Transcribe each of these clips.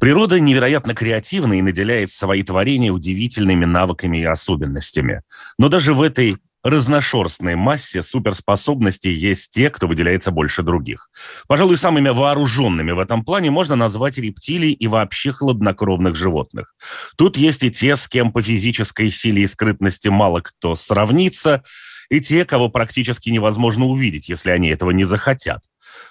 Природа невероятно креативна и наделяет свои творения удивительными навыками и особенностями. Но даже в этой разношерстной массе суперспособностей есть те, кто выделяется больше других. Пожалуй, самыми вооруженными в этом плане можно назвать рептилий и вообще хладнокровных животных. Тут есть и те, с кем по физической силе и скрытности мало кто сравнится, и те, кого практически невозможно увидеть, если они этого не захотят.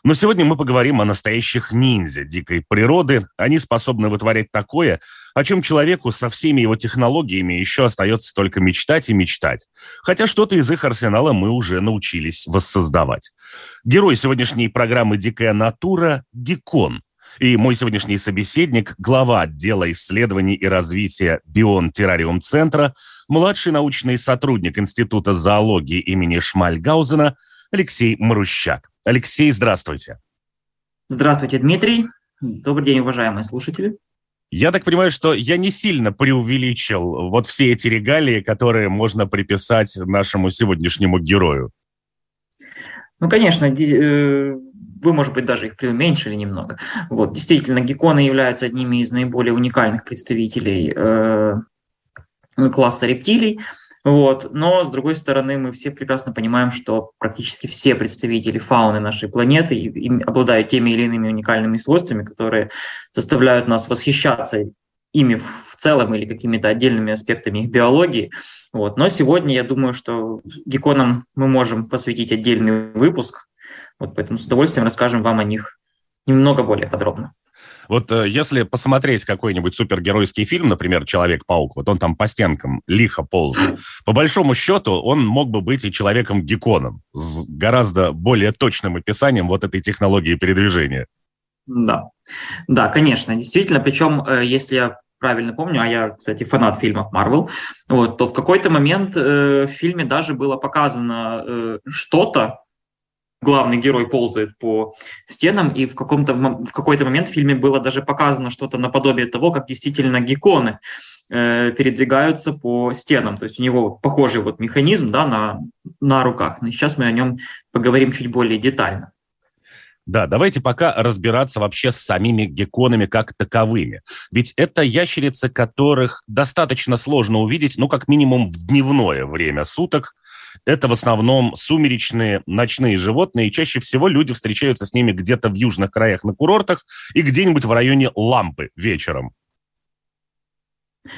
Но сегодня мы поговорим о настоящих ниндзя дикой природы. Они способны вытворять такое, о чем человеку со всеми его технологиями еще остается только мечтать и мечтать. Хотя что-то из их арсенала мы уже научились воссоздавать. Герой сегодняшней программы «Дикая натура» – Гекон. И мой сегодняшний собеседник – глава отдела исследований и развития Бион Террариум Центра, младший научный сотрудник Института зоологии имени Шмальгаузена Алексей Марущак. Алексей, здравствуйте. Здравствуйте, Дмитрий. Добрый день, уважаемые слушатели. Я так понимаю, что я не сильно преувеличил вот все эти регалии, которые можно приписать нашему сегодняшнему герою. Ну, конечно, э, вы, может быть, даже их преуменьшили немного. Вот, действительно, гекконы являются одними из наиболее уникальных представителей э, класса рептилий. Вот. Но, с другой стороны, мы все прекрасно понимаем, что практически все представители фауны нашей планеты обладают теми или иными уникальными свойствами, которые заставляют нас восхищаться ими в целом или какими-то отдельными аспектами их биологии. Вот. Но сегодня я думаю, что гекконам мы можем посвятить отдельный выпуск, вот поэтому с удовольствием расскажем вам о них немного более подробно. Вот э, если посмотреть какой-нибудь супергеройский фильм, например, «Человек-паук», вот он там по стенкам лихо ползает, по большому счету он мог бы быть и человеком-гекконом с гораздо более точным описанием вот этой технологии передвижения. Да, да, конечно, действительно. Причем, э, если я правильно помню, а я, кстати, фанат фильмов Marvel, вот, то в какой-то момент э, в фильме даже было показано э, что-то, главный герой ползает по стенам, и в, каком-то, в какой-то момент в фильме было даже показано что-то наподобие того, как действительно гекконы э, передвигаются по стенам. То есть у него похожий вот механизм да, на, на руках. Но сейчас мы о нем поговорим чуть более детально. Да, давайте пока разбираться вообще с самими гекконами как таковыми. Ведь это ящерицы, которых достаточно сложно увидеть, ну, как минимум в дневное время суток – это в основном сумеречные ночные животные, и чаще всего люди встречаются с ними где-то в южных краях на курортах и где-нибудь в районе Лампы вечером.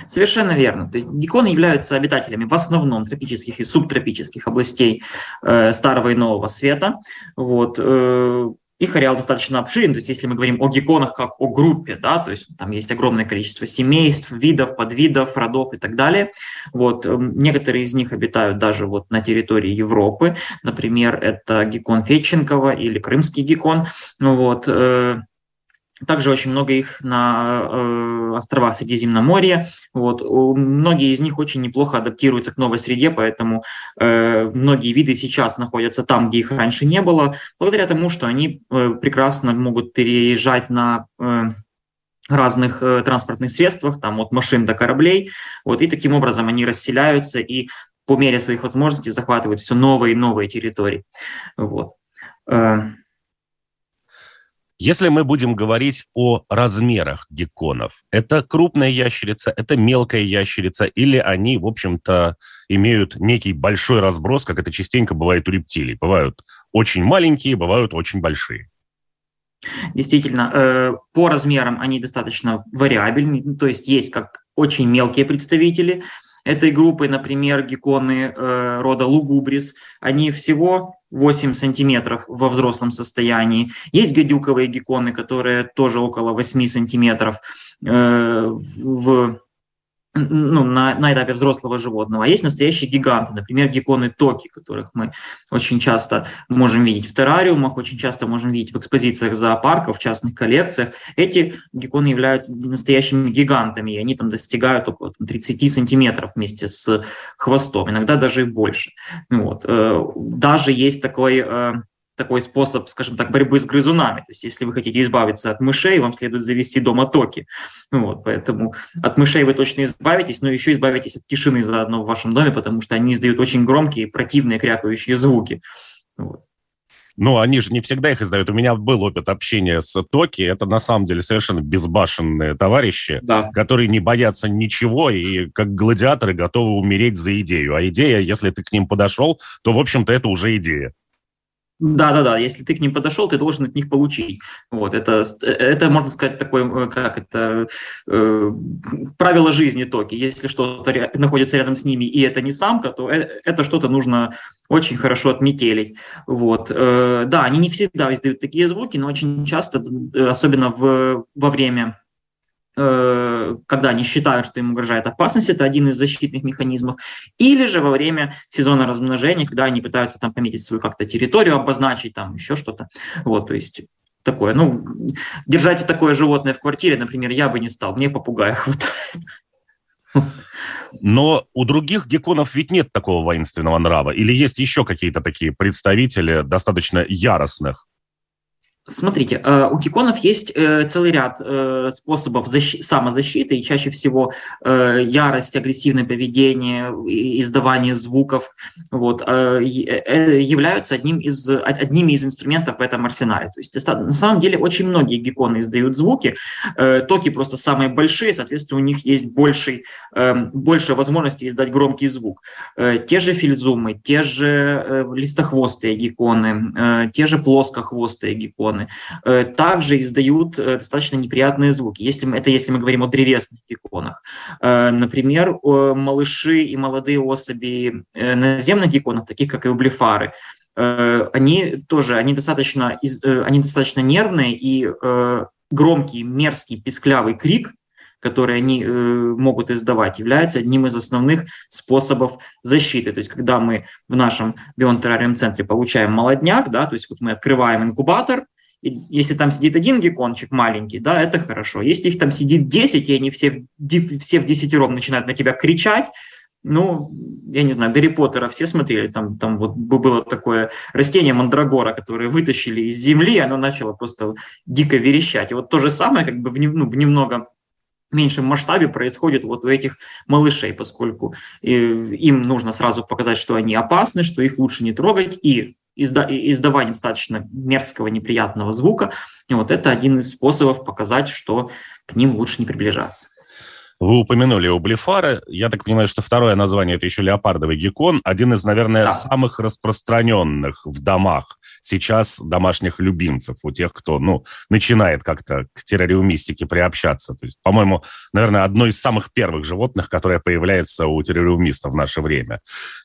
Совершенно верно. То есть гекконы являются обитателями в основном тропических и субтропических областей э, Старого и Нового Света. Вот, э, их ареал достаточно обширен, то есть если мы говорим о гекконах как о группе, да, то есть там есть огромное количество семейств, видов, подвидов, родов и так далее. Вот, эм, некоторые из них обитают даже вот на территории Европы, например, это геккон Фетченкова или крымский геккон. Вот, э, также очень много их на э, островах Средиземноморья. Вот. Многие из них очень неплохо адаптируются к новой среде, поэтому э, многие виды сейчас находятся там, где их раньше не было, благодаря тому, что они э, прекрасно могут переезжать на э, разных э, транспортных средствах, там от машин до кораблей. Вот, и таким образом они расселяются и по мере своих возможностей захватывают все новые и новые территории. Вот. Э, если мы будем говорить о размерах гекконов, это крупная ящерица, это мелкая ящерица, или они, в общем-то, имеют некий большой разброс, как это частенько бывает у рептилий. Бывают очень маленькие, бывают очень большие. Действительно, э, по размерам они достаточно вариабельны, то есть есть как очень мелкие представители этой группы, например, гекконы э, рода лугубрис, они всего 8 сантиметров во взрослом состоянии. Есть гадюковые гекконы, которые тоже около 8 сантиметров э, в ну, на, на этапе взрослого животного. А есть настоящие гиганты, например, гекконы токи, которых мы очень часто можем видеть в террариумах, очень часто можем видеть в экспозициях зоопарков, в частных коллекциях. Эти гекконы являются настоящими гигантами, и они там достигают около 30 сантиметров вместе с хвостом, иногда даже и больше. Вот. Э, даже есть такой э, такой способ, скажем так, борьбы с грызунами. То есть если вы хотите избавиться от мышей, вам следует завести дома токи. Вот, поэтому от мышей вы точно избавитесь, но еще избавитесь от тишины заодно в вашем доме, потому что они издают очень громкие, противные, крякающие звуки. Вот. Ну, они же не всегда их издают. У меня был опыт общения с Токи. Это на самом деле совершенно безбашенные товарищи, да. которые не боятся ничего и как гладиаторы готовы умереть за идею. А идея, если ты к ним подошел, то, в общем-то, это уже идея. Да, да, да. Если ты к ним подошел, ты должен от них получить. Вот это, это можно сказать такое, э, как это э, правило жизни токи. Если что-то находится рядом с ними и это не самка, то э, это что-то нужно очень хорошо отметелить. Вот. Э, да, они не всегда издают такие звуки, но очень часто, особенно в, во время когда они считают, что им угрожает опасность, это один из защитных механизмов, или же во время сезона размножения, когда они пытаются там пометить свою как-то территорию, обозначить там еще что-то. Вот, то есть такое. Ну, держать такое животное в квартире, например, я бы не стал, мне попугая хватает. Но у других гекконов ведь нет такого воинственного нрава. Или есть еще какие-то такие представители достаточно яростных? Смотрите, э, у киконов есть э, целый ряд э, способов защи- самозащиты, и чаще всего ярость, агрессивное поведение, издавание звуков вот, являются одним из, одними из инструментов в этом арсенале. То есть на самом деле очень многие гекконы издают звуки, токи просто самые большие, соответственно, у них есть больший, больше возможности издать громкий звук. Те же фильзумы, те же листохвостые гекконы, те же плоскохвостые гекконы, гекконы, э, также издают э, достаточно неприятные звуки. Если, это если мы говорим о древесных гекконах. Э, например, малыши и молодые особи наземных гекконов, таких как и ублифары, они тоже они достаточно, они достаточно нервные и громкий, мерзкий, писклявый крик который они э, могут издавать, является одним из основных способов защиты. То есть, когда мы в нашем бионтеррариум центре получаем молодняк, да, то есть вот мы открываем инкубатор, если там сидит один геккончик маленький, да, это хорошо. Если их там сидит 10, и они все, все в десятером начинают на тебя кричать, ну, я не знаю, Гарри Поттера все смотрели, там, там вот было такое растение мандрагора, которое вытащили из земли, оно начало просто дико верещать. И вот то же самое, как бы в, ну, в немного меньшем масштабе происходит вот у этих малышей, поскольку э, им нужно сразу показать, что они опасны, что их лучше не трогать, и изда издавание достаточно мерзкого, неприятного звука. И вот это один из способов показать, что к ним лучше не приближаться. Вы упомянули облифары. Я так понимаю, что второе название – это еще леопардовый геккон. Один из, наверное, да. самых распространенных в домах сейчас домашних любимцев, у тех, кто ну, начинает как-то к террариумистике приобщаться. То есть, по-моему, наверное, одно из самых первых животных, которое появляется у террариумистов в наше время.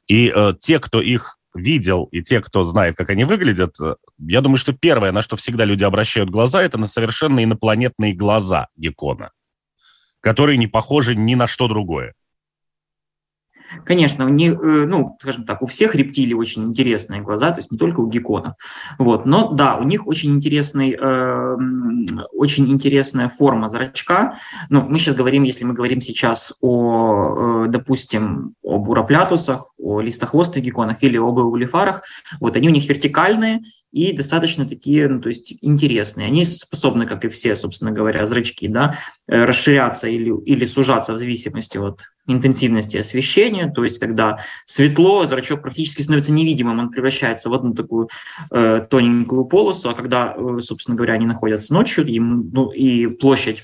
И э, те, кто их видел, и те, кто знает, как они выглядят, э, я думаю, что первое, на что всегда люди обращают глаза, это на совершенно инопланетные глаза геккона, которые не похожи ни на что другое. Конечно, у них, э, ну, скажем так, у всех рептилий очень интересные глаза, то есть не только у гекконов. Вот. Но да, у них очень, интересный, э, очень интересная форма зрачка. Ну, мы сейчас говорим, если мы говорим сейчас о, э, допустим, об уроплятусах, о листохвостых гекконах или об эулифарах, вот они у них вертикальные, и достаточно такие, ну, то есть интересные. Они способны, как и все, собственно говоря, зрачки, да, э, расширяться или, или сужаться в зависимости от интенсивности освещения. То есть, когда светло, зрачок практически становится невидимым, он превращается в одну такую э, тоненькую полосу, а когда, э, собственно говоря, они находятся ночью, им, ну, и площадь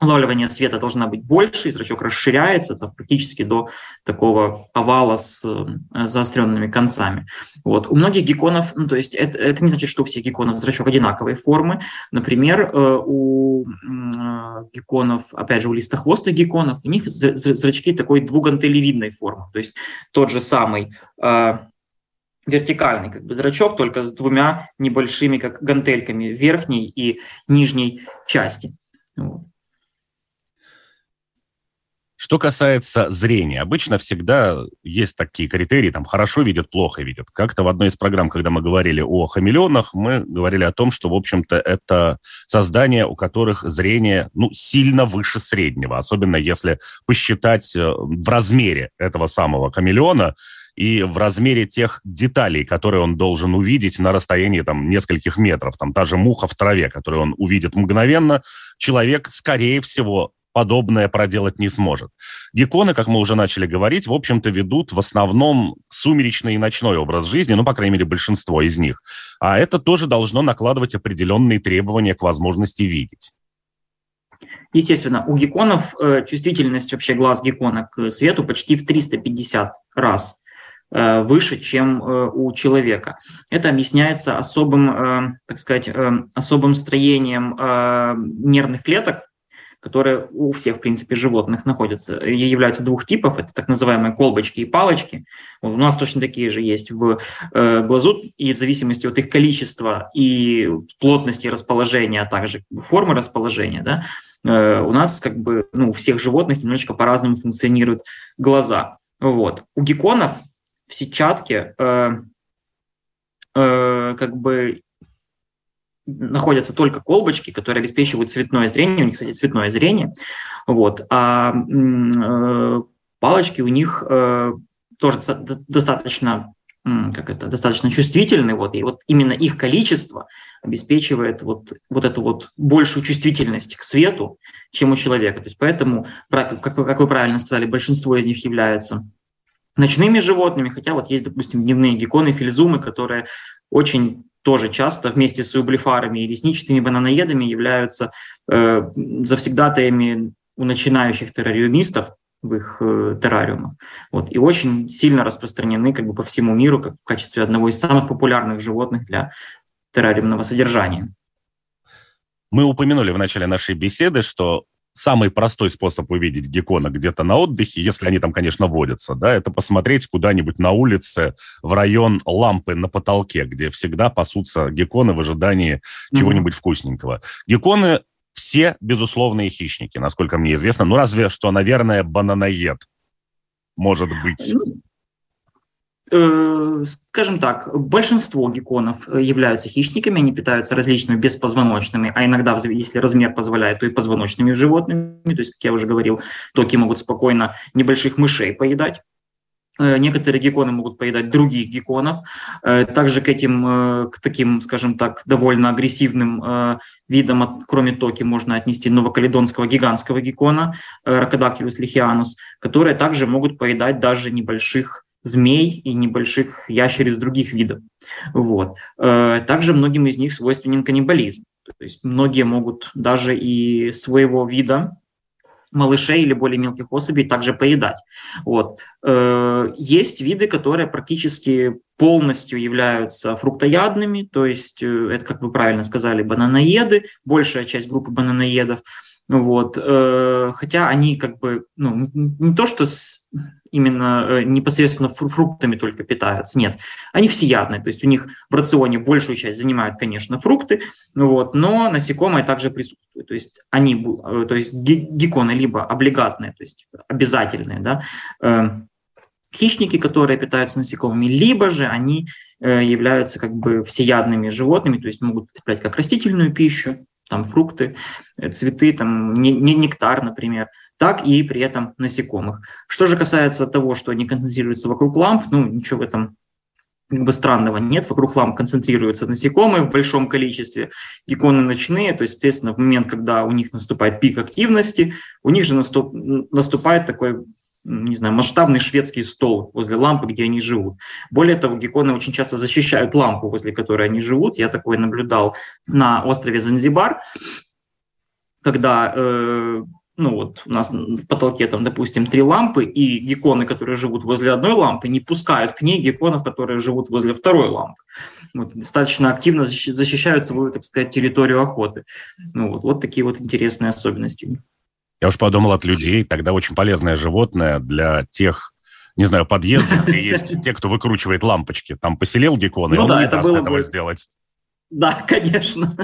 улавливание света должна быть больше, зрачок расширяется там, практически до такого овала с э, заостренными концами. Вот. У многих гекконов, ну, то есть это, это не значит, что у всех гекконов зрачок одинаковой формы. Например, э, у э, гекконов, опять же, у листохвостых гекконов, у них зрачки такой двугантелевидной формы. То есть тот же самый вертикальный как бы зрачок, только с двумя небольшими как гантельками верхней и нижней части. Вот. Что касается зрения, обычно всегда есть такие критерии, там, хорошо видят, плохо видят. Как-то в одной из программ, когда мы говорили о хамелеонах, мы говорили о том, что, в общем-то, это создания, у которых зрение, ну, сильно выше среднего, особенно если посчитать э, в размере этого самого хамелеона, и в размере тех деталей, которые он должен увидеть на расстоянии там, нескольких метров. Там та же муха в траве, которую он увидит мгновенно, человек, скорее всего, подобное проделать не сможет. Гекконы, как мы уже начали говорить, в общем-то ведут в основном сумеречный и ночной образ жизни, ну, по крайней мере, большинство из них. А это тоже должно накладывать определенные требования к возможности видеть. Естественно, у гекконов э, чувствительность вообще глаз геккона к свету почти в 350 раз Э, выше, чем э, у человека. Это объясняется особым, так сказать, особым строением нервных клеток, которые у всех, в принципе, животных находятся, являются двух типов, это так называемые колбочки и палочки. У нас точно такие же есть в глазу, и в зависимости от их количества и плотности расположения, а также формы расположения, да, у нас как бы, ну, у всех животных немножечко по-разному функционируют глаза. Вот. У гекконов в сетчатке э, э, как бы находятся только колбочки, которые обеспечивают цветное зрение. У них, кстати, цветное зрение. Вот. А э, палочки у них э, тоже достаточно как это, достаточно чувствительны, вот, и вот именно их количество обеспечивает вот, вот эту вот большую чувствительность к свету, чем у человека. То есть поэтому, как, как вы правильно сказали, большинство из них является ночными животными, хотя вот есть, допустим, дневные гекконы, филизумы, которые очень тоже часто вместе с ублифарами и лесничатыми бананоедами являются э, завсегдатаями у начинающих террариумистов в их э, террариумах. Вот, и очень сильно распространены как бы по всему миру как в качестве одного из самых популярных животных для террариумного содержания. Мы упомянули в начале нашей беседы, что самый простой способ увидеть геккона где-то на отдыхе, если они там, конечно, водятся, да, это посмотреть куда-нибудь на улице в район лампы на потолке, где всегда пасутся гекконы в ожидании mm-hmm. чего-нибудь вкусненького. Гекконы все безусловные хищники, насколько мне известно. Ну, разве что, наверное, бананоед может быть. Э, скажем так, большинство гекконов э, являются хищниками, они питаются различными беспозвоночными, а иногда, если размер позволяет, то и позвоночными животными. То есть, как я уже говорил, токи могут спокойно небольших мышей поедать. Э, некоторые гекконы могут поедать других гекконов. Также к этим, к таким, скажем так, довольно агрессивным видам, кроме токи, можно отнести новокаледонского гигантского геккона, Rhacodactylus lichianus, которые также могут поедать даже небольших змей и небольших ящериц других видов. Вот. Э, также многим из них свойственен каннибализм. То есть многие могут даже и своего вида малышей или более мелких особей также поедать. Вот. Э, есть виды, которые практически полностью являются фруктоядными, то есть э, это, как вы правильно сказали, бананоеды, большая часть группы бананоедов. Вот. Хотя они как бы, ну, не то что с, именно э, непосредственно фруктами только питаются. Нет, они всеядные, то есть у них в рационе большую часть занимают, конечно, фрукты, вот, но насекомые также присутствуют. То есть они, э, то есть гекконы либо облигатные, то есть обязательные, да, э, хищники, которые питаются насекомыми, либо же они являются как бы всеядными животными, то есть могут потреблять как растительную пищу, там фрукты, цветы, там не, не нектар, например, так и при этом насекомых. Что же касается того, что они концентрируются вокруг ламп, ну, ничего в этом как бы странного нет. Вокруг ламп концентрируются насекомые в большом количестве, гекконы ночные, то есть, соответственно, в момент, когда у них наступает пик активности, у них же наступ, наступает такой не знаю, масштабный шведский стол возле лампы, где они живут. Более того, гекконы очень часто защищают лампу, возле которой они живут. Я такое наблюдал на острове Занзибар, когда э, ну вот у нас в потолке там, допустим, три лампы, и гекконы, которые живут возле одной лампы, не пускают к ней гекконов, которые живут возле второй лампы. Вот, достаточно активно защищают свою, так сказать, территорию охоты. Ну, вот, вот такие вот интересные особенности. Я уж подумал от людей, тогда очень полезное животное для тех, не знаю, подъездов, где есть те, кто выкручивает лампочки. Там поселил геккона, и ну он не даст этого сделать. Да, конечно.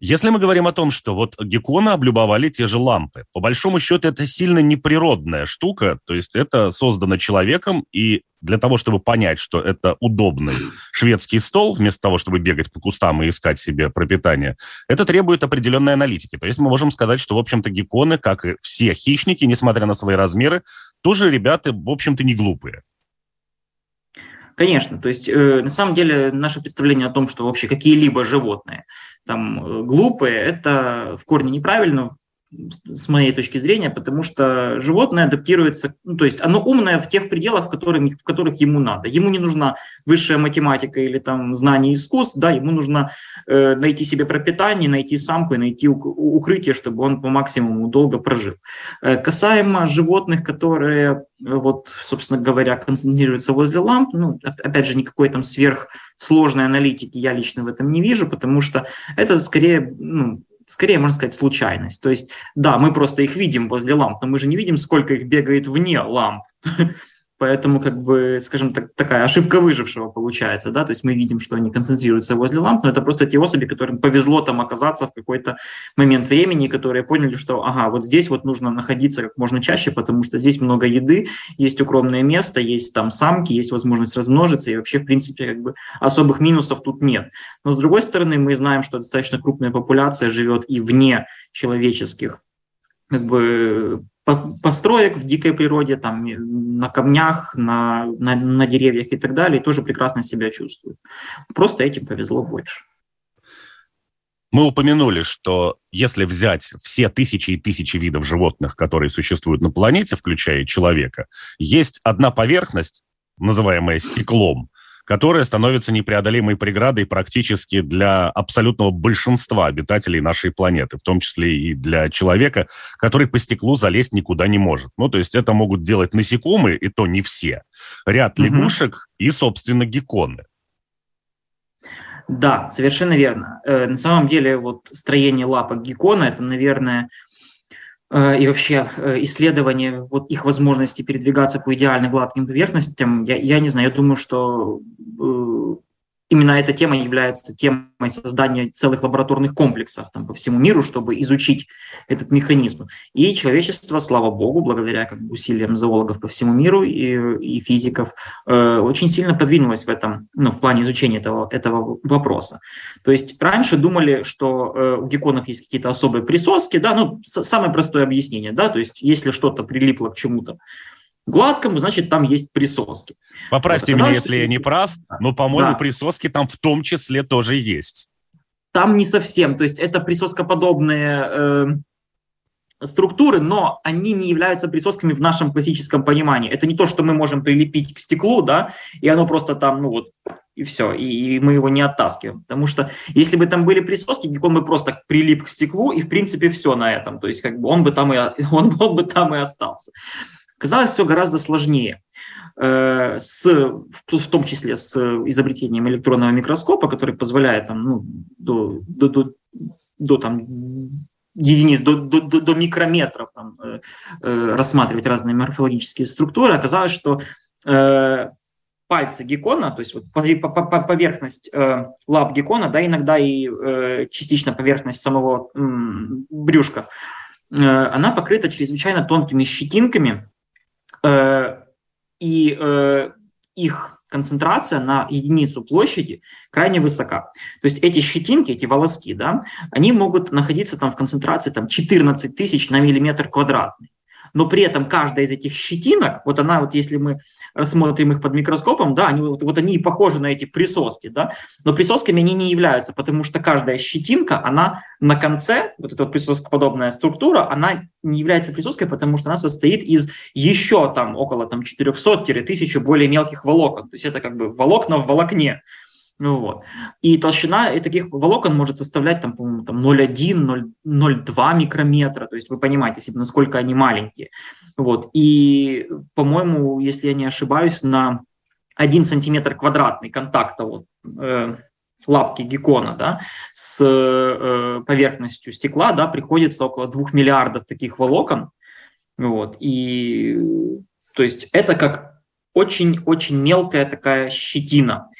Если мы говорим о том, что вот гекконы облюбовали те же лампы, по большому счету это сильно неприродная штука, то есть это создано человеком, и для того, чтобы понять, что это удобный шведский стол, вместо того, чтобы бегать по кустам и искать себе пропитание, это требует определенной аналитики. То есть мы можем сказать, что, в общем-то, гекконы, как и все хищники, несмотря на свои размеры, тоже ребята, в общем-то, не глупые. Конечно, то есть э, на самом деле наше представление о том, что вообще какие-либо животные там э, глупые, это в корне неправильно с моей точки зрения, потому что животное адаптируется, ну, то есть оно умное в тех пределах, в которых, в которых ему надо. Ему не нужна высшая математика или там знание искусств, да, ему нужно э, найти себе пропитание, найти самку и найти укрытие, чтобы он по максимуму долго прожил. Э, касаемо животных, которые, э, вот, собственно говоря, концентрируются возле ламп, ну, опять же, никакой там сверхсложной аналитики я лично в этом не вижу, потому что это скорее, ну, скорее, можно сказать, случайность. То есть, да, мы просто их видим возле ламп, но мы же не видим, сколько их бегает вне ламп. Поэтому, как бы, скажем так, такая ошибка выжившего получается, да, то есть мы видим, что они концентрируются возле ламп, но это просто те особи, которым повезло там оказаться в какой-то момент времени, которые поняли, что, ага, вот здесь вот нужно находиться как можно чаще, потому что здесь много еды, есть укромное место, есть там самки, есть возможность размножиться, и вообще, в принципе, как бы особых минусов тут нет. Но, с другой стороны, мы знаем, что достаточно крупная популяция живет и вне человеческих как бы построек в дикой природе, там на камнях, на, на, на деревьях и так далее, тоже прекрасно себя чувствуют. Просто этим повезло больше. Мы упомянули, что если взять все тысячи и тысячи видов животных, которые существуют на планете, включая человека, есть одна поверхность, называемая стеклом, которая становится непреодолимой преградой практически для абсолютного большинства обитателей нашей планеты, в том числе и для человека, который по стеклу залезть никуда не может. Ну, то есть это могут делать насекомые, и то не все. Ряд лягушек угу. и, собственно, гекконы. Да, совершенно верно. Э, на самом деле, вот строение лапок геккона – это, наверное, и вообще э, исследование вот их возможности передвигаться по идеально гладким поверхностям, я, я не знаю, я думаю, что э, именно эта тема является темой создания целых лабораторных комплексов там, по всему миру, чтобы изучить этот механизм. И человечество, слава богу, благодаря как бы, усилиям зоологов по всему миру и, и физиков, э, очень сильно продвинулось в этом, ну, в плане изучения этого, этого вопроса. То есть раньше думали, что э, у гекконов есть какие-то особые присоски, да, ну, самое простое объяснение, да, то есть если что-то прилипло к чему-то, гладкому, значит, там есть присоски. Поправьте вот, меня, если я не прав, но, по-моему, да. присоски там в том числе тоже есть. Там не совсем, то есть это присоскоподобные э, структуры, но они не являются присосками в нашем классическом понимании. Это не то, что мы можем прилепить к стеклу, да, и оно просто там, ну вот, и все, и, и мы его не оттаскиваем. Потому что если бы там были присоски, он бы просто прилип к стеклу, и в принципе все на этом. То есть как бы он бы там и, он, он бы там и остался. Казалось, все гораздо сложнее. Э, с, в том числе с изобретением электронного микроскопа, который позволяет там, ну, до, до, до, до там, единиц, до, до, до микрометров там, э, э, рассматривать разные морфологические структуры, оказалось, что э, пальцы геккона, то есть вот поверхность э, лап геккона, да, иногда и э, частично поверхность самого э, брюшка, э, она покрыта чрезвычайно тонкими щетинками, и э, их концентрация на единицу площади крайне высока. То есть эти щетинки, эти волоски, да, они могут находиться там в концентрации там, 14 тысяч на миллиметр квадратный но при этом каждая из этих щетинок, вот она вот если мы рассмотрим их под микроскопом, да, они, вот, вот они и похожи на эти присоски, да, но присосками они не являются, потому что каждая щетинка, она на конце, вот эта вот присоскоподобная структура, она не является присоской, потому что она состоит из еще там около там 400-1000 более мелких волокон, то есть это как бы волокна в волокне, ну, вот. И толщина и таких волокон может составлять там, по-моему, там 0,1, 0,2 микрометра. То есть вы понимаете себе, насколько они маленькие. Вот. И, по-моему, если я не ошибаюсь, на 1 сантиметр квадратный контакта вот, э, лапки геккона да, с э, поверхностью стекла да, приходится около 2 миллиардов таких волокон. Вот. И то есть это как очень-очень мелкая такая щетина.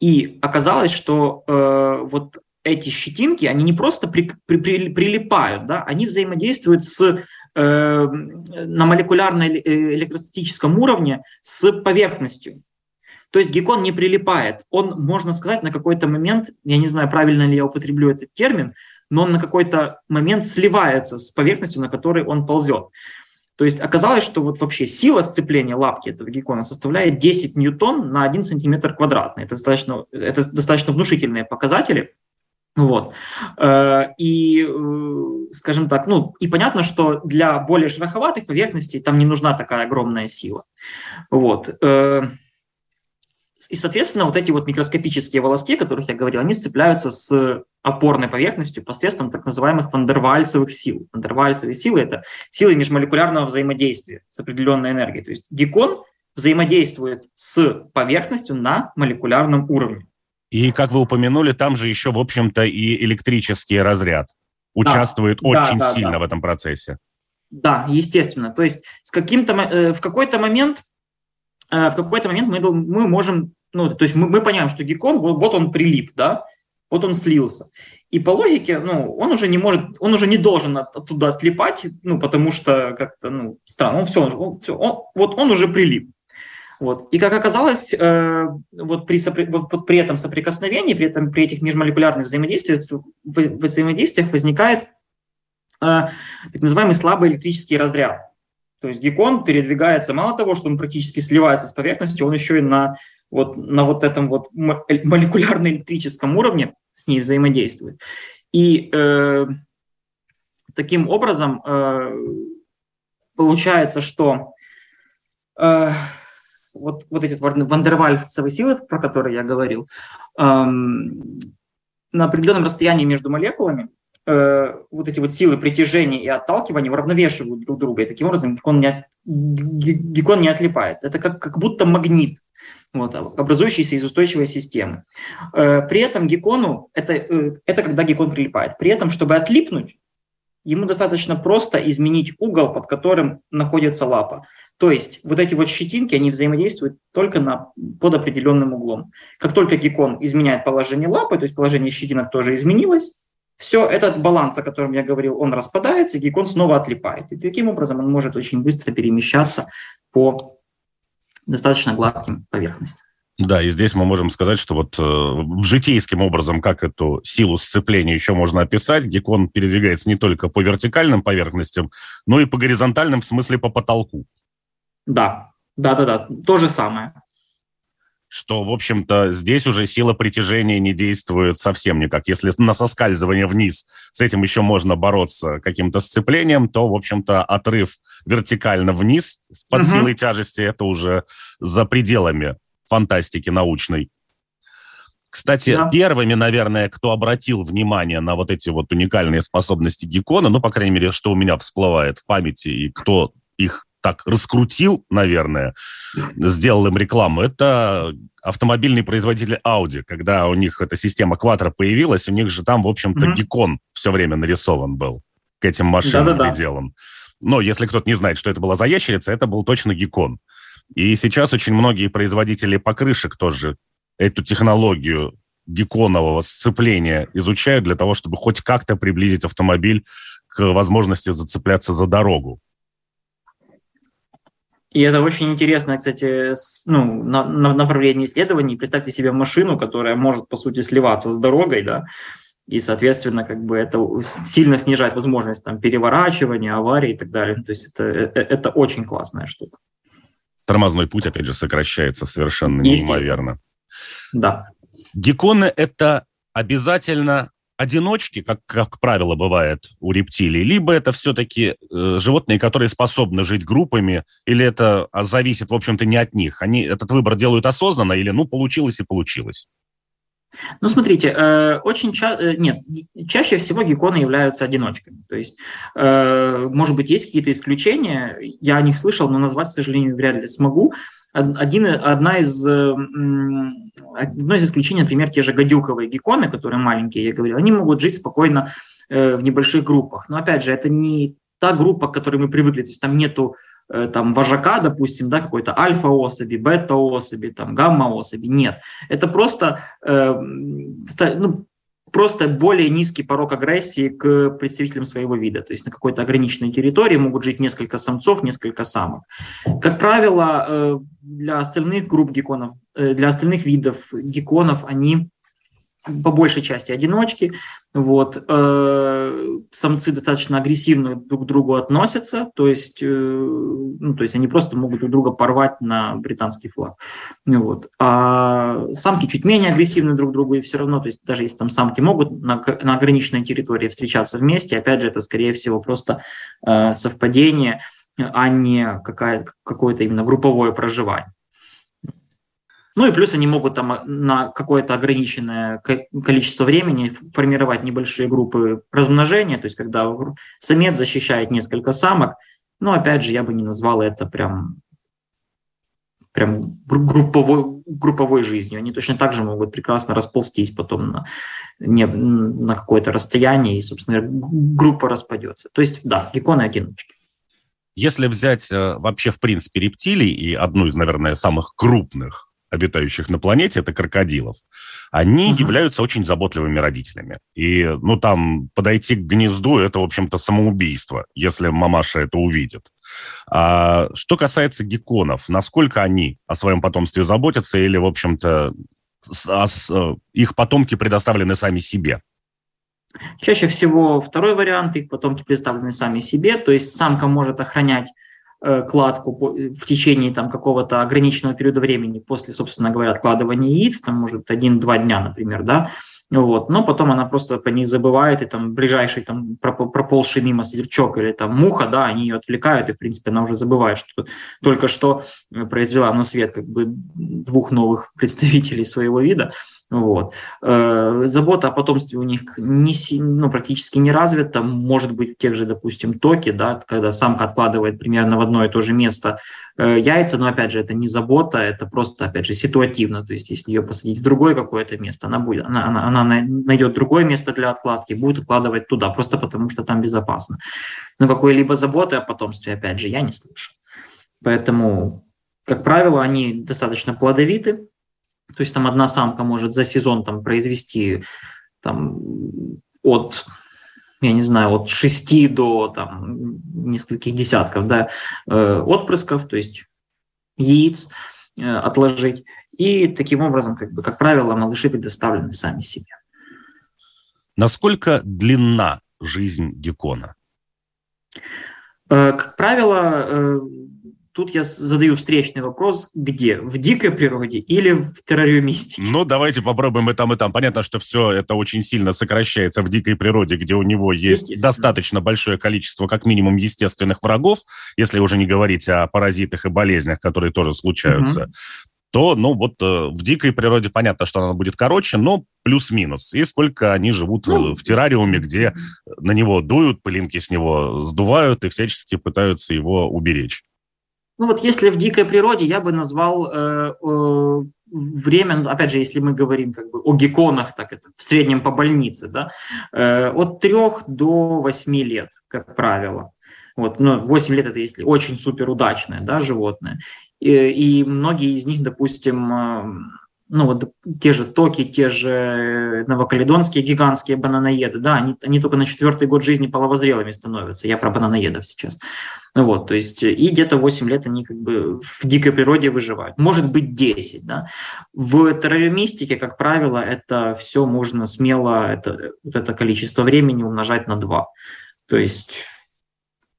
И оказалось, что э, вот эти щетинки, они не просто при, при, при, прилипают, да, они взаимодействуют с э, на молекулярно-электростатическом уровне с поверхностью. То есть геккон не прилипает. Он, можно сказать, на какой-то момент, я не знаю, правильно ли я употреблю этот термин, но он на какой-то момент сливается с поверхностью, на которой он ползет. То есть оказалось, что вот вообще сила сцепления лапки этого геккона составляет 10 ньютон на 1 сантиметр квадратный. Это достаточно, это достаточно внушительные показатели. Вот. Э, и, э, скажем так, ну, и понятно, что для более шероховатых поверхностей там не нужна такая огромная сила. Вот. И, соответственно, вот эти вот микроскопические волоски, о которых я говорил, они сцепляются с опорной поверхностью посредством так называемых вандервальцевых сил. Вандервальцевые силы – это силы межмолекулярного взаимодействия с определенной энергией. То есть геккон взаимодействует с поверхностью на молекулярном уровне. И, как вы упомянули, там же еще, в общем-то, и электрический разряд участвует да, очень да, сильно да. в этом процессе. Да, естественно. То есть с каким-то, э, в какой-то момент, в какой-то момент мы, мы можем, ну, то есть мы, мы понимаем, что геккон, вот, вот он прилип, да, вот он слился. И по логике, ну, он уже не может, он уже не должен от, оттуда отлипать, ну, потому что как-то, ну, странно, он все, он, все он, вот он уже прилип. Вот. И как оказалось, э, вот при, вот при этом соприкосновении, при, этом, при этих межмолекулярных взаимодействиях, взаимодействиях возникает э, так называемый слабый электрический разряд. То есть геккон передвигается, мало того, что он практически сливается с поверхностью, он еще и на вот, на вот этом вот молекулярно-электрическом уровне с ней взаимодействует. И э, таким образом э, получается, что э, вот, вот эти вандервальцевые силы, про которые я говорил, эм, на определенном расстоянии между молекулами э, вот эти вот силы притяжения и отталкивания уравновешивают друг друга, и таким образом геккон не, геккон не отлипает. Это как, как будто магнит, вот, образующийся из устойчивой системы. Э, при этом геккону, это, э, это когда геккон прилипает, при этом, чтобы отлипнуть, ему достаточно просто изменить угол, под которым находится лапа. То есть вот эти вот щетинки, они взаимодействуют только на, под определенным углом. Как только геккон изменяет положение лапы, то есть положение щетинок тоже изменилось, все, этот баланс, о котором я говорил, он распадается, и геккон снова отлипает. И таким образом он может очень быстро перемещаться по достаточно гладким поверхностям. Да, и здесь мы можем сказать, что вот э, житейским образом, как эту силу сцепления еще можно описать, геккон передвигается не только по вертикальным поверхностям, но и по горизонтальным, в смысле по потолку. Да, да-да-да, то же самое. Что, в общем-то, здесь уже сила притяжения не действует совсем никак. Если на соскальзывание вниз с этим еще можно бороться каким-то сцеплением, то, в общем-то, отрыв вертикально вниз под угу. силой тяжести – это уже за пределами фантастики научной. Кстати, да. первыми, наверное, кто обратил внимание на вот эти вот уникальные способности Геккона, ну, по крайней мере, что у меня всплывает в памяти, и кто их так раскрутил, наверное, сделал им рекламу, это автомобильный производитель Audi. Когда у них эта система Quattro появилась, у них же там, в общем-то, mm-hmm. геккон все время нарисован был к этим машинам Да-да-да. приделан. Но если кто-то не знает, что это была за ящерица, это был точно геккон. И сейчас очень многие производители покрышек тоже эту технологию гекконового сцепления изучают для того, чтобы хоть как-то приблизить автомобиль к возможности зацепляться за дорогу. И это очень интересное, кстати, ну, на, на направление исследований. Представьте себе машину, которая может, по сути, сливаться с дорогой, да, и, соответственно, как бы это сильно снижает возможность там переворачивания, аварий и так далее. То есть это, это, это очень классная штука. Тормозной путь, опять же, сокращается совершенно неимоверно. Да. Гекконы – это обязательно одиночки, как, как правило бывает у рептилий, либо это все-таки э, животные, которые способны жить группами, или это а, зависит, в общем-то, не от них. Они этот выбор делают осознанно, или ну получилось и получилось. Ну, смотрите, э, очень ча- э, нет, чаще всего гекконы являются одиночками. То есть, э, может быть, есть какие-то исключения, я о них слышал, но назвать, к сожалению, вряд ли смогу. Один, одна из, одно из исключений, например, те же гадюковые гекконы, которые маленькие, я говорил, они могут жить спокойно в небольших группах. Но опять же, это не та группа, к которой мы привыкли, то есть там нету там вожака, допустим, да, какой-то альфа-особи, бета-особи, там гамма-особи. Нет, это просто э, ну, просто более низкий порог агрессии к представителям своего вида. То есть на какой-то ограниченной территории могут жить несколько самцов, несколько самок. Как правило, э, для остальных групп гекконов, э, для остальных видов гекконов они по большей части одиночки. Вот. Э, самцы достаточно агрессивно друг к другу относятся, то есть, э, ну, то есть они просто могут друг друга порвать на британский флаг. Вот. А самки чуть менее агрессивны друг к другу, и все равно, то есть даже если там самки могут на, на ограниченной территории встречаться вместе, опять же, это скорее всего просто э, совпадение, а не какая, какое-то именно групповое проживание. Ну и плюс они могут там э, на какое-то ограниченное количество времени формировать небольшие группы размножения, то есть когда самец защищает несколько самок, но опять же я бы не назвал это прям прям групповой, групповой жизнью. Они точно так же могут прекрасно расползтись потом на, не, на какое-то расстояние, и, собственно, группа распадется. То есть, да, гекконы одиночки. Если взять э, вообще, в принципе, рептилий и одну из, наверное, самых крупных обитающих на планете, это крокодилов, они uh-huh. являются очень заботливыми родителями. И, ну, там, подойти к гнезду – это, в общем-то, самоубийство, если мамаша это увидит. А что касается гекконов, насколько они о своем потомстве заботятся или, в общем-то, а их потомки предоставлены сами себе? Чаще всего второй вариант, их потомки предоставлены сами себе, то есть самка может охранять Э, кладку в течение там какого-то ограниченного периода времени после, собственно говоря, откладывания яиц, там может один-два дня, например, да, вот, но потом она просто по ней забывает, и там ближайший там проползший мимо сверчок или там муха, да, они ее отвлекают, и, в принципе, она уже забывает, что только что произвела на свет как бы двух новых представителей своего вида, вот. Э, забота о потомстве у них не, ну, практически не развита. Может быть, в тех же, допустим, токе, да, когда самка откладывает примерно в одно и то же место э, яйца, но, опять же, это не забота, это просто, опять же, ситуативно. То есть, если ее посадить в другое какое-то место, она, будет, она, она, она найдет другое место для откладки, будет откладывать туда, просто потому что там безопасно. Но какой-либо заботы о потомстве, опять же, я не слышу. Поэтому, как правило, они достаточно плодовиты, то есть там одна самка может за сезон там произвести там, от я не знаю, от 6 до там, нескольких десятков да, э, отпрысков, то есть яиц э, отложить. И таким образом, как, бы, как правило, малыши предоставлены сами себе. Насколько длинна жизнь геккона? Э, как правило, тут я задаю встречный вопрос, где? В дикой природе или в террариумистике? Ну, давайте попробуем и там, и там. Понятно, что все это очень сильно сокращается в дикой природе, где у него есть достаточно большое количество, как минимум, естественных врагов, если уже не говорить о паразитах и болезнях, которые тоже случаются. Угу то, ну, вот э, в дикой природе понятно, что она будет короче, но плюс-минус. И сколько они живут ну, в террариуме, где на него дуют, пылинки с него сдувают и всячески пытаются его уберечь. Ну вот если в дикой природе, я бы назвал э, э, время, ну, опять же, если мы говорим как бы о гекконах, так это в среднем по больнице, да, э, от 3 до 8 лет, как правило. Вот, ну, 8 лет это если очень супер удачное да, животное. И, и многие из них, допустим, э, ну вот те же токи, те же новокаледонские гигантские бананоеды, да, они, они только на четвертый год жизни половозрелыми становятся. Я про бананоедов сейчас. Вот, то есть и где-то 8 лет они как бы в дикой природе выживают. Может быть 10, да. В терроримистике, как правило, это все можно смело, это, вот это количество времени умножать на 2. То есть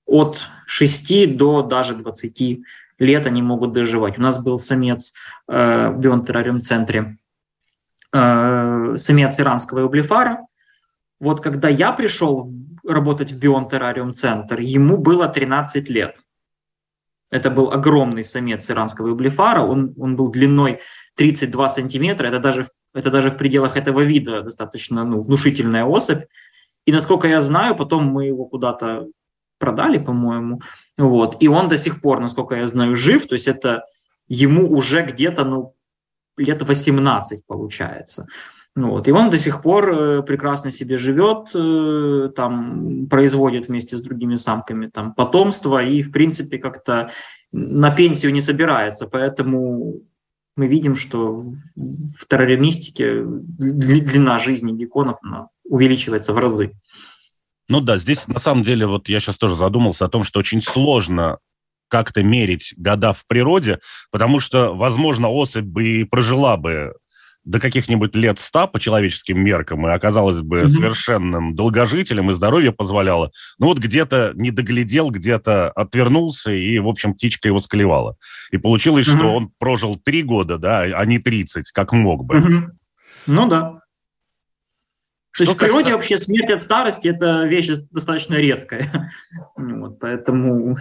от 6 до даже 20 лет они могут доживать. У нас был самец э, в бион-террариум-центре, э, самец иранского эублифара. Вот когда я пришел работать в бион-террариум-центр, ему было 13 лет. Это был огромный самец иранского эублифара, он, он был длиной 32 сантиметра, это даже, это даже в пределах этого вида достаточно ну, внушительная особь. И насколько я знаю, потом мы его куда-то продали, по-моему. Вот. И он до сих пор, насколько я знаю, жив. То есть это ему уже где-то ну, лет 18 получается. Вот. И он до сих пор э, прекрасно себе живет, э, там, производит вместе с другими самками там, потомство и, в принципе, как-то на пенсию не собирается. Поэтому мы видим, что в террористике длина жизни гекконов увеличивается в разы. Ну да, здесь на самом деле вот я сейчас тоже задумался о том, что очень сложно как-то мерить года в природе, потому что, возможно, особь бы и прожила бы до каких-нибудь лет ста по человеческим меркам и оказалось бы mm-hmm. совершенным долгожителем, и здоровье позволяло. Ну вот где-то не доглядел, где-то отвернулся, и, в общем, птичка его склевала. И получилось, mm-hmm. что он прожил три года, да, а не тридцать, как мог бы. Mm-hmm. Ну да. Что То есть в природе каса... вообще смерть от старости – это вещь достаточно редкая. вот, поэтому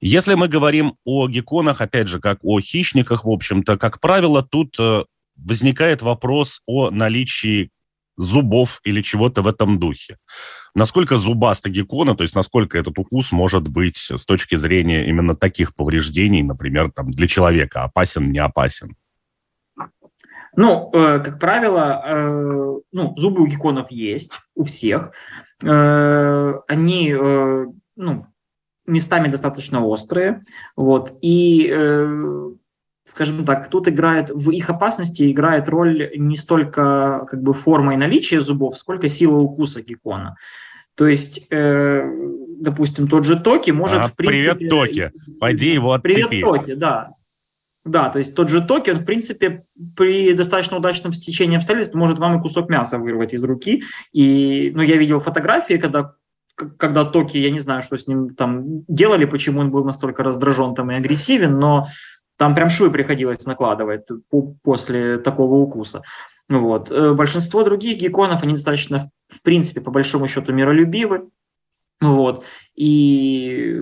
если мы говорим о гекконах, опять же, как о хищниках, в общем-то, как правило, тут э, возникает вопрос о наличии зубов или чего-то в этом духе. Насколько зубасты геккона, то есть насколько этот укус может быть с точки зрения именно таких повреждений, например, там, для человека, опасен, не опасен? Ну, э, как правило, э, ну, зубы у гекконов есть, у всех. Э, они, э, ну, местами достаточно острые. Вот, и, э, скажем так, тут играет, в их опасности играет роль не столько как бы форма и наличие зубов, сколько сила укуса геккона. То есть, э, допустим, тот же Токи может, а, в принципе... Привет, Токи! Пойди его отцепи. Привет, Токи, да. Да, то есть тот же Токи, он, в принципе, при достаточно удачном стечении обстоятельств может вам и кусок мяса вырвать из руки. И, ну, я видел фотографии, когда когда Токи, я не знаю, что с ним там делали, почему он был настолько раздражен там и агрессивен, но там прям швы приходилось накладывать после такого укуса. Вот. Э, большинство других гекконов, они достаточно, в принципе, по большому счету, миролюбивы. Вот. И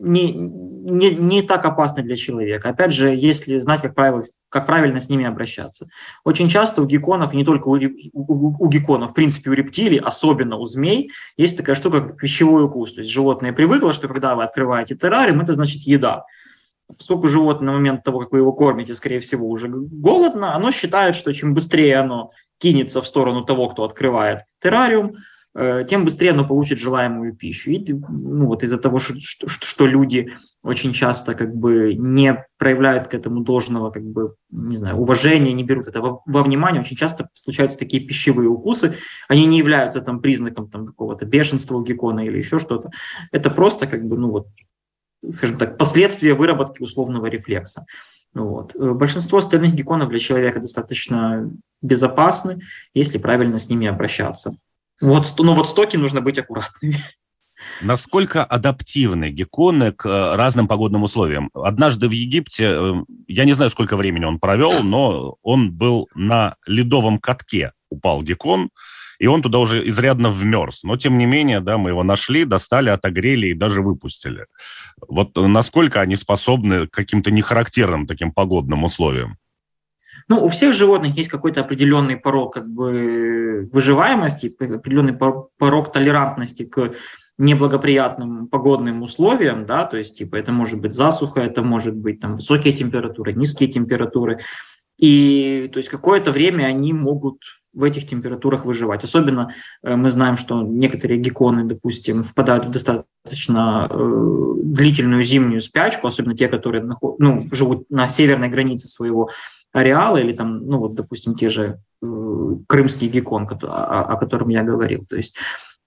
не, не, не так опасны для человека. Опять же, если знать, как, правило, как правильно с ними обращаться. Очень часто у гекконов, не только у, у, у гекконов, в принципе, у рептилий, особенно у змей, есть такая штука, как пищевой укус. То есть животное привыкло, что когда вы открываете террариум, это значит еда. Поскольку животное на момент того, как вы его кормите, скорее всего, уже голодно, оно считает, что чем быстрее оно кинется в сторону того, кто открывает террариум, тем быстрее оно получит желаемую пищу. И ну, вот из-за того, что, что, люди очень часто как бы не проявляют к этому должного как бы, не знаю, уважения, не берут это во, во внимание, очень часто случаются такие пищевые укусы. Они не являются там признаком там, какого-то бешенства у геккона или еще что-то. Это просто как бы, ну вот, скажем так, последствия выработки условного рефлекса. Вот. Э, большинство остальных гекконов для человека достаточно безопасны, если правильно с ними обращаться. Вот, ну вот стоки нужно быть аккуратными. Насколько адаптивны гекконы к э, разным погодным условиям? Однажды в Египте, э, я не знаю, сколько времени он провел, но он был на ледовом катке, упал геккон, и он туда уже изрядно вмерз. Но, тем не менее, да, мы его нашли, достали, отогрели и даже выпустили. Вот насколько они способны к каким-то нехарактерным таким погодным условиям? Ну, у всех животных есть какой-то определенный порог как бы, выживаемости, определенный порог толерантности к неблагоприятным погодным условиям, да, то есть, типа, это может быть засуха, это может быть там высокие температуры, низкие температуры, и, то есть, какое-то время они могут в этих температурах выживать. Особенно э, мы знаем, что некоторые гекконы, допустим, впадают в достаточно э, длительную зимнюю спячку, особенно те, которые ну, живут на северной границе своего ареала или там, ну вот, допустим, те же э, крымский геккон, о, котором я говорил. То есть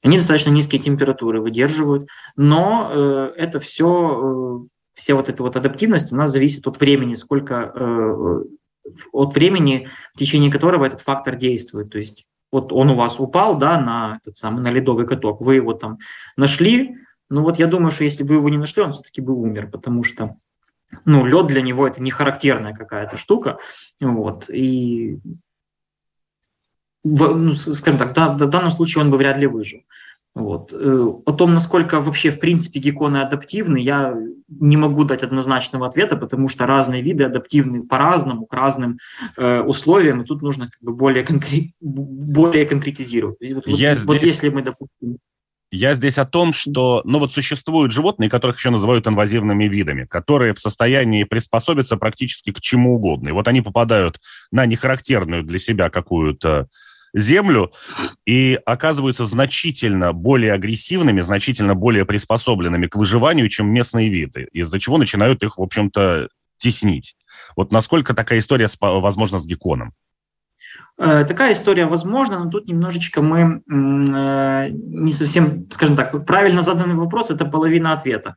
они достаточно низкие температуры выдерживают, но э, это все, э, вся вот эта вот адаптивность, она зависит от времени, сколько, э, от времени, в течение которого этот фактор действует. То есть вот он у вас упал, да, на этот самый, на ледовый каток, вы его там нашли, ну вот я думаю, что если бы его не нашли, он все-таки бы умер, потому что ну, лед для него это не характерная какая-то штука, вот, и, в, ну, скажем так, да, в данном случае он бы вряд ли выжил. Вот. Э, о том, насколько вообще в принципе гекконы адаптивны, я не могу дать однозначного ответа, потому что разные виды адаптивны по-разному, к разным э, условиям, и тут нужно как бы более, конкрет, более конкретизировать. Вот, я вот, здесь... если мы, допустим, я здесь о том, что, ну вот существуют животные, которых еще называют инвазивными видами, которые в состоянии приспособиться практически к чему угодно. И вот они попадают на нехарактерную для себя какую-то землю и оказываются значительно более агрессивными, значительно более приспособленными к выживанию, чем местные виды, из-за чего начинают их, в общем-то, теснить. Вот насколько такая история возможна с гекконом? Э, такая история возможна, но тут немножечко мы э, не совсем, скажем так, правильно заданный вопрос – это половина ответа.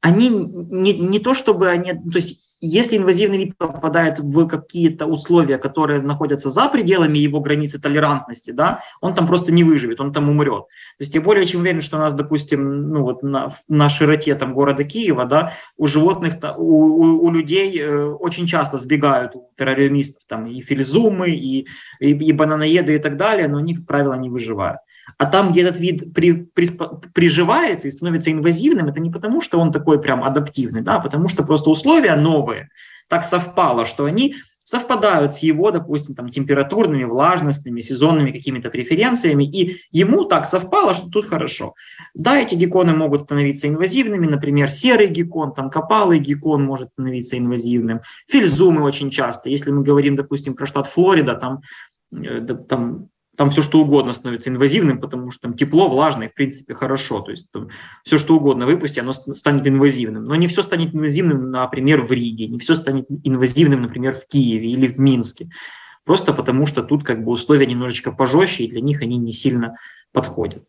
Они не, не то чтобы они, то есть если инвазивный вид попадает в какие-то условия, которые находятся за пределами его границы толерантности, да, он там просто не выживет, он там умрет. То есть я более чем уверен, что у нас, допустим, ну вот на, на широте там города Киева, да, у животных, у, у, у людей э, очень часто сбегают у террористов там и филизумы, и, и, и бананоеды и так далее, но они, как правило, не выживают. А там, где этот вид при, при, приживается и становится инвазивным, это не потому, что он такой прям адаптивный, да, а потому что просто условия новые так совпало, что они совпадают с его, допустим, там, температурными, влажностными, сезонными какими-то преференциями, и ему так совпало, что тут хорошо. Да, эти гекконы могут становиться инвазивными, например, серый геккон, там, копалый геккон может становиться инвазивным, фильзумы очень часто. Если мы говорим, допустим, про штат Флорида, там, э, там там все что угодно становится инвазивным, потому что там тепло, влажно и в принципе хорошо. То есть там, все что угодно выпусти, оно станет инвазивным. Но не все станет инвазивным, например, в Риге, не все станет инвазивным, например, в Киеве или в Минске. Просто потому что тут как бы условия немножечко пожестче, и для них они не сильно подходят.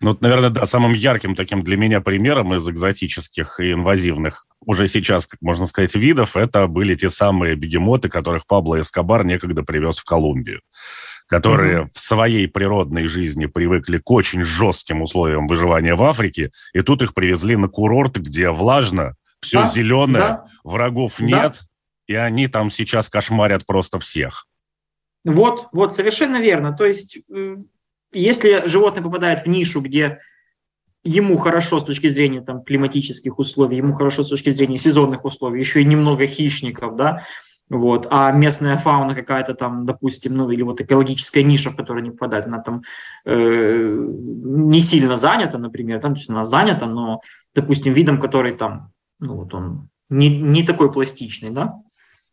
Ну, вот, наверное, да, самым ярким таким для меня примером из экзотических и инвазивных уже сейчас, как можно сказать, видов, это были те самые бегемоты, которых Пабло Эскобар некогда привез в Колумбию которые mm-hmm. в своей природной жизни привыкли к очень жестким условиям выживания в Африке, и тут их привезли на курорт, где влажно, все да, зеленое, да, врагов да. нет, и они там сейчас кошмарят просто всех. Вот, вот, совершенно верно. То есть, если животное попадает в нишу, где ему хорошо с точки зрения там, климатических условий, ему хорошо с точки зрения сезонных условий, еще и немного хищников, да, вот, а местная фауна какая-то там, допустим, ну или вот экологическая ниша, в которую они попадают, она там э, не сильно занята, например, там, то есть она занята, но, допустим, видом, который там, ну вот он не, не такой пластичный, да,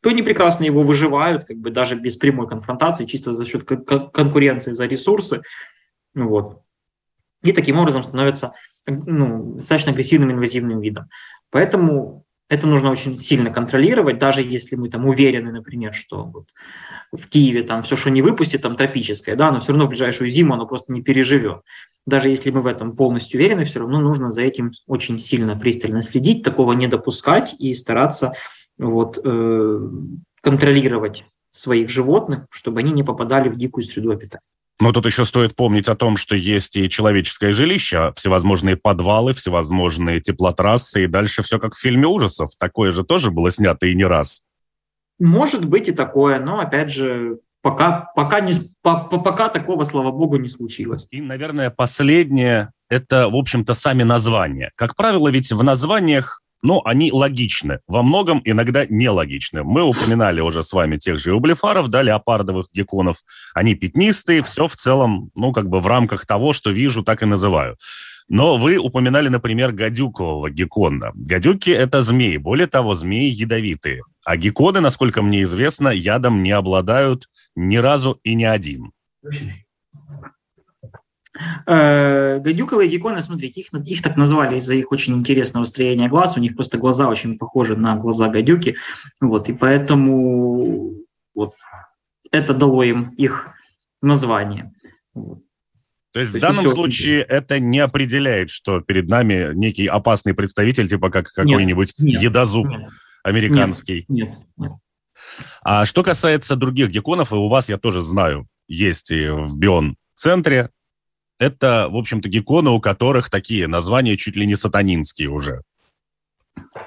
то они прекрасно его выживают, как бы даже без прямой конфронтации, чисто за счет конкуренции за ресурсы, вот. И таким образом становятся ну, достаточно агрессивным инвазивным видом. Поэтому это нужно очень сильно контролировать, даже если мы там уверены, например, что вот в Киеве там все, что не выпустит, там тропическое, да, но все равно в ближайшую зиму оно просто не переживет. Даже если мы в этом полностью уверены, все равно нужно за этим очень сильно пристально следить, такого не допускать и стараться вот, э, контролировать своих животных, чтобы они не попадали в дикую среду обитания. Но тут еще стоит помнить о том, что есть и человеческое жилище, всевозможные подвалы, всевозможные теплотрассы, и дальше все как в фильме ужасов. Такое же тоже было снято и не раз. Может быть и такое, но, опять же, пока, пока, не, по, пока такого, слава богу, не случилось. И, наверное, последнее – это, в общем-то, сами названия. Как правило, ведь в названиях но они логичны. Во многом иногда нелогичны. Мы упоминали уже с вами тех же ублефаров, да, леопардовых гекконов. Они пятнистые, все в целом, ну, как бы в рамках того, что вижу, так и называю. Но вы упоминали, например, гадюкового геккона. Гадюки – это змеи. Более того, змеи ядовитые. А гекконы, насколько мне известно, ядом не обладают ни разу и ни один. Э, гадюковые гекконы, смотрите, их, их так назвали из-за их очень интересного строения глаз. У них просто глаза очень похожи на глаза гадюки. Вот, и поэтому вот, это дало им их название. Вот. То есть То в данном случае очень... это не определяет, что перед нами некий опасный представитель, типа как какой-нибудь нет, едозуб нет, американский. Нет, нет, нет. А что касается других гекконов, и у вас, я тоже знаю, есть и в Бион-центре это, в общем-то, гекконы, у которых такие названия чуть ли не сатанинские уже.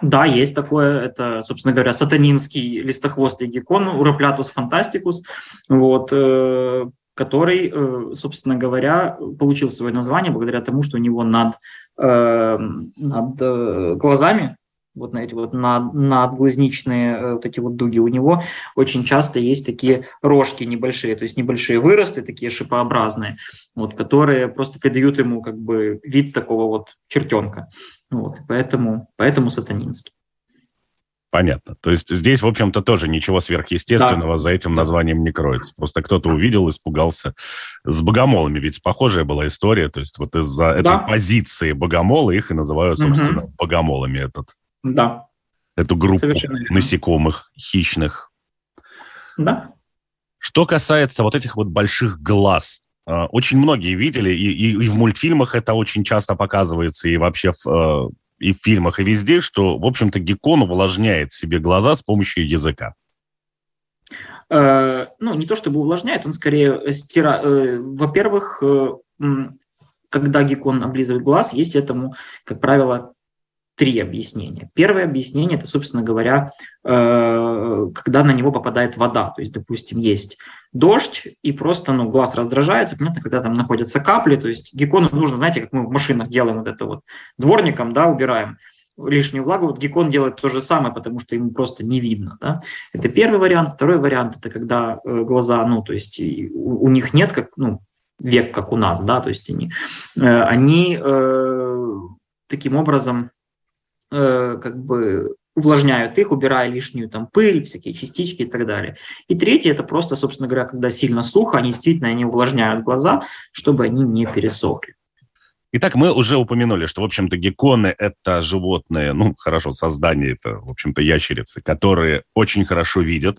Да, есть такое. Это, собственно говоря, сатанинский листохвостый геккон, уроплятус фантастикус, вот, э, который, э, собственно говоря, получил свое название благодаря тому, что у него над, э, над э, глазами вот на эти вот над, надглазничные э, вот эти вот дуги, у него очень часто есть такие рожки небольшие, то есть небольшие выросты, такие шипообразные, вот, которые просто придают ему как бы вид такого вот чертенка. Вот, поэтому, поэтому сатанинский. Понятно. То есть здесь, в общем-то, тоже ничего сверхъестественного да. за этим названием не кроется. Просто кто-то увидел, испугался. С богомолами ведь похожая была история. То есть вот из-за да. этой позиции богомола их и называют, собственно, угу. богомолами этот да. эту группу насекомых хищных. Да. Что касается вот этих вот больших глаз, э, очень многие видели, и, и, и в мультфильмах это очень часто показывается, и вообще в, э, и в фильмах, и везде, что, в общем-то, геккон увлажняет себе глаза с помощью языка. Э, ну, не то чтобы увлажняет, он скорее стирает. Во-первых, когда геккон облизывает глаз, есть этому, как правило, три объяснения. Первое объяснение – это, собственно говоря, э, когда на него попадает вода. То есть, допустим, есть дождь, и просто ну, глаз раздражается. Понятно, когда там находятся капли. То есть геккону нужно, знаете, как мы в машинах делаем вот это вот дворником, да, убираем лишнюю влагу. Вот геккон делает то же самое, потому что ему просто не видно. Да? Это первый вариант. Второй вариант – это когда э, глаза, ну, то есть у, у них нет как, ну, век, как у нас, да, то есть они, э, они э, таким образом Э, как бы увлажняют их, убирая лишнюю там пыль, всякие частички и так далее. И третье, это просто, собственно говоря, когда сильно сухо, они действительно они увлажняют глаза, чтобы они не пересохли. Итак, мы уже упомянули, что, в общем-то, гекконы – это животные, ну, хорошо, создание – это, в общем-то, ящерицы, которые очень хорошо видят.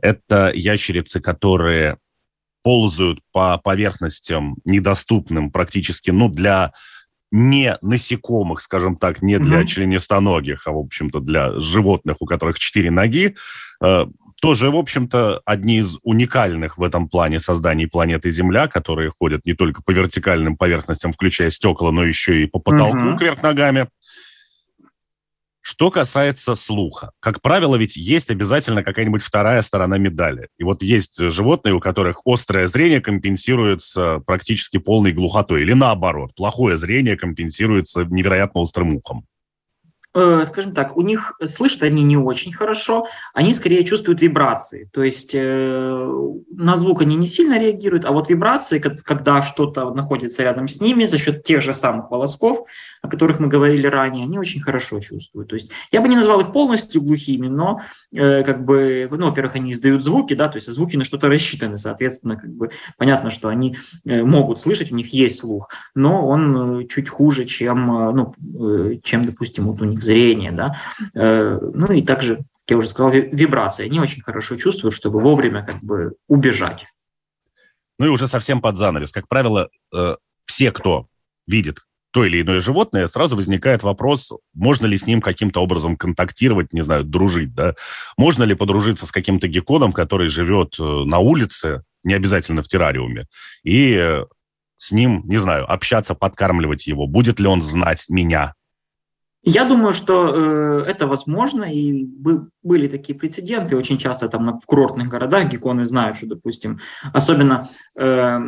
Это ящерицы, которые ползают по поверхностям недоступным практически, ну, для не насекомых, скажем так, не для mm-hmm. членистоногих, а, в общем-то, для животных, у которых четыре ноги, э, тоже, в общем-то, одни из уникальных в этом плане созданий планеты Земля, которые ходят не только по вертикальным поверхностям, включая стекла, но еще и по потолку mm-hmm. кверх ногами. Что касается слуха, как правило, ведь есть обязательно какая-нибудь вторая сторона медали. И вот есть животные, у которых острое зрение компенсируется практически полной глухотой, или наоборот, плохое зрение компенсируется невероятно острым ухом. Э, скажем так, у них слышат они не очень хорошо, они скорее чувствуют вибрации. То есть э, на звук они не сильно реагируют, а вот вибрации, когда что-то находится рядом с ними за счет тех же самых волосков, о которых мы говорили ранее, они очень хорошо чувствуют. То есть я бы не назвал их полностью глухими, но э, как бы, ну, во-первых, они издают звуки, да, то есть звуки на что-то рассчитаны, соответственно, как бы понятно, что они э, могут слышать, у них есть слух, но он э, чуть хуже, чем, э, ну, э, чем, допустим, вот у них зрение, да. Э, ну и также, как я уже сказал, вибрации. Они очень хорошо чувствуют, чтобы вовремя как бы убежать. Ну и уже совсем под занавес. Как правило, э, все, кто видит то или иное животное, сразу возникает вопрос, можно ли с ним каким-то образом контактировать, не знаю, дружить, да? Можно ли подружиться с каким-то гекконом, который живет э, на улице, не обязательно в террариуме, и э, с ним, не знаю, общаться, подкармливать его? Будет ли он знать меня? Я думаю, что э, это возможно, и бы, были такие прецеденты. Очень часто там на, в курортных городах гекконы знают, что, допустим, особенно э,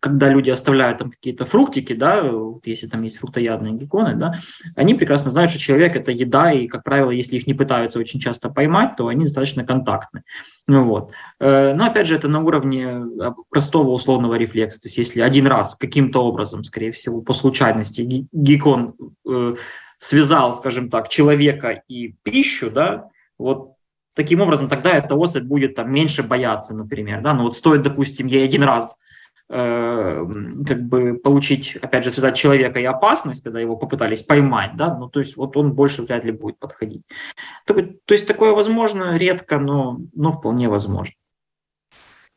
когда люди оставляют там какие-то фруктики, да, вот если там есть фруктоядные гекконы, да, они прекрасно знают, что человек это еда, и, как правило, если их не пытаются очень часто поймать, то они достаточно контактны. Ну, вот. Э, но, опять же, это на уровне а, простого условного рефлекса. То есть, если один раз каким-то образом, скорее всего, по случайности геккон э, связал, скажем так, человека и пищу, да, вот таким образом тогда эта особь будет там меньше бояться, например, да, но вот стоит, допустим, ей один раз Э, как бы получить, опять же, связать человека и опасность, когда его попытались поймать, да, ну, то есть вот он больше вряд ли будет подходить. То, то есть такое возможно редко, но, но вполне возможно.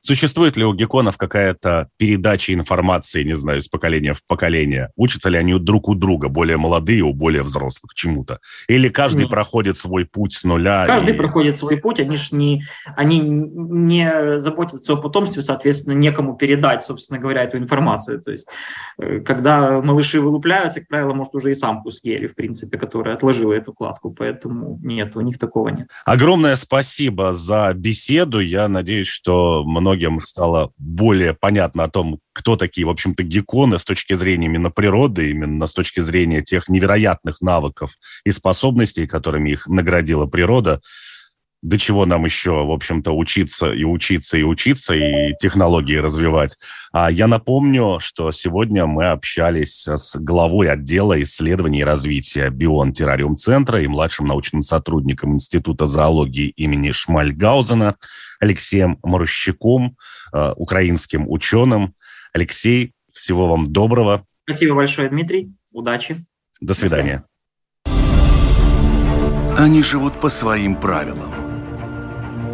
Существует ли у гекконов какая-то передача информации, не знаю, из поколения в поколение? Учатся ли они друг у друга, более молодые, у более взрослых, чему-то? Или каждый Нет. проходит свой путь с нуля? Каждый и... проходит свой путь, они же не, они не заботятся о потомстве, соответственно, некому передать, собственно говоря, эту информацию. То есть, э, когда малыши вылупляются, как правило, может, уже и самку съели, в принципе, которая отложила эту кладку, поэтому нет, у них такого нет. Огромное спасибо за беседу. Я надеюсь, что многие многим стало более понятно о том, кто такие, в общем-то, гекконы с точки зрения именно природы, именно с точки зрения тех невероятных навыков и способностей, которыми их наградила природа до чего нам еще, в общем-то, учиться и учиться и учиться, и технологии развивать. А я напомню, что сегодня мы общались с главой отдела исследований и развития Бион Террариум Центра и младшим научным сотрудником Института зоологии имени Шмальгаузена Алексеем Морощаком, э, украинским ученым. Алексей, всего вам доброго. Спасибо большое, Дмитрий. Удачи. До свидания. До свидания. Они живут по своим правилам.